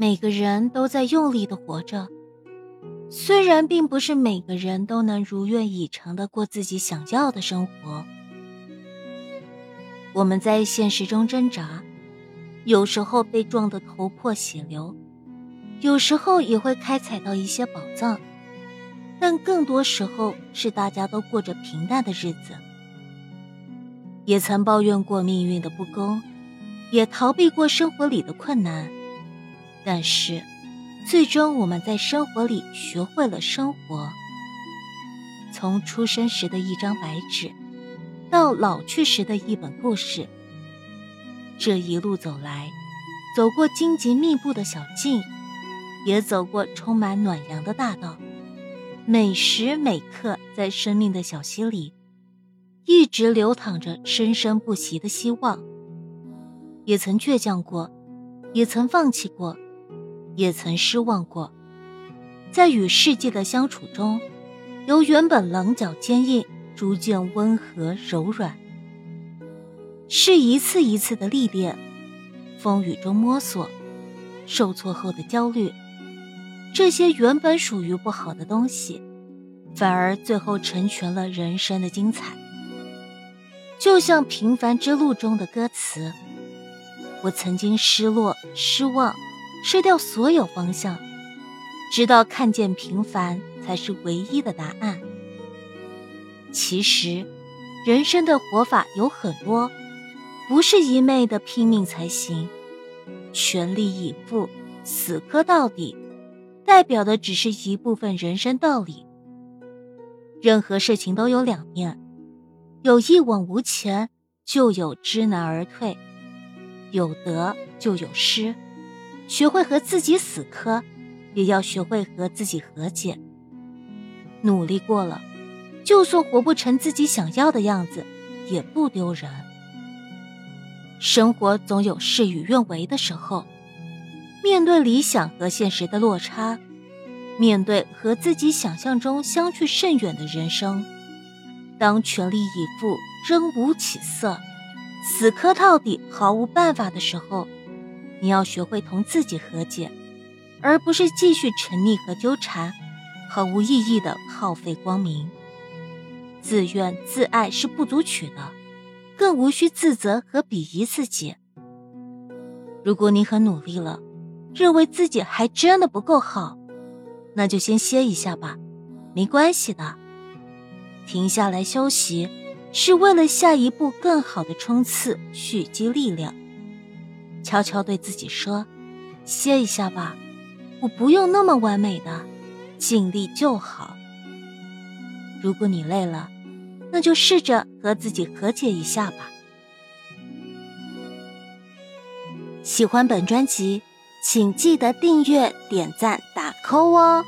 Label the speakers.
Speaker 1: 每个人都在用力的活着，虽然并不是每个人都能如愿以偿的过自己想要的生活。我们在现实中挣扎，有时候被撞得头破血流，有时候也会开采到一些宝藏，但更多时候是大家都过着平淡的日子。也曾抱怨过命运的不公，也逃避过生活里的困难。但是，最终我们在生活里学会了生活。从出生时的一张白纸，到老去时的一本故事，这一路走来，走过荆棘密布的小径，也走过充满暖阳的大道。每时每刻，在生命的小溪里，一直流淌着生生不息的希望。也曾倔强过，也曾放弃过。也曾失望过，在与世界的相处中，由原本棱角坚硬，逐渐温和柔软。是一次一次的历练，风雨中摸索，受挫后的焦虑，这些原本属于不好的东西，反而最后成全了人生的精彩。就像《平凡之路》中的歌词：“我曾经失落、失望。”失掉所有方向，直到看见平凡才是唯一的答案。其实，人生的活法有很多，不是一昧的拼命才行。全力以赴、死磕到底，代表的只是一部分人生道理。任何事情都有两面，有一往无前，就有知难而退；有得就有失。学会和自己死磕，也要学会和自己和解。努力过了，就算活不成自己想要的样子，也不丢人。生活总有事与愿违的时候，面对理想和现实的落差，面对和自己想象中相去甚远的人生，当全力以赴仍无起色，死磕到底毫无办法的时候。你要学会同自己和解，而不是继续沉溺和纠缠，毫无意义的耗费光明。自怨自艾是不足取的，更无需自责和鄙夷自己。如果你很努力了，认为自己还真的不够好，那就先歇一下吧，没关系的。停下来休息，是为了下一步更好的冲刺蓄积力量。悄悄对自己说：“歇一下吧，我不用那么完美的，尽力就好。如果你累了，那就试着和自己和解一下吧。”喜欢本专辑，请记得订阅、点赞、打 call 哦。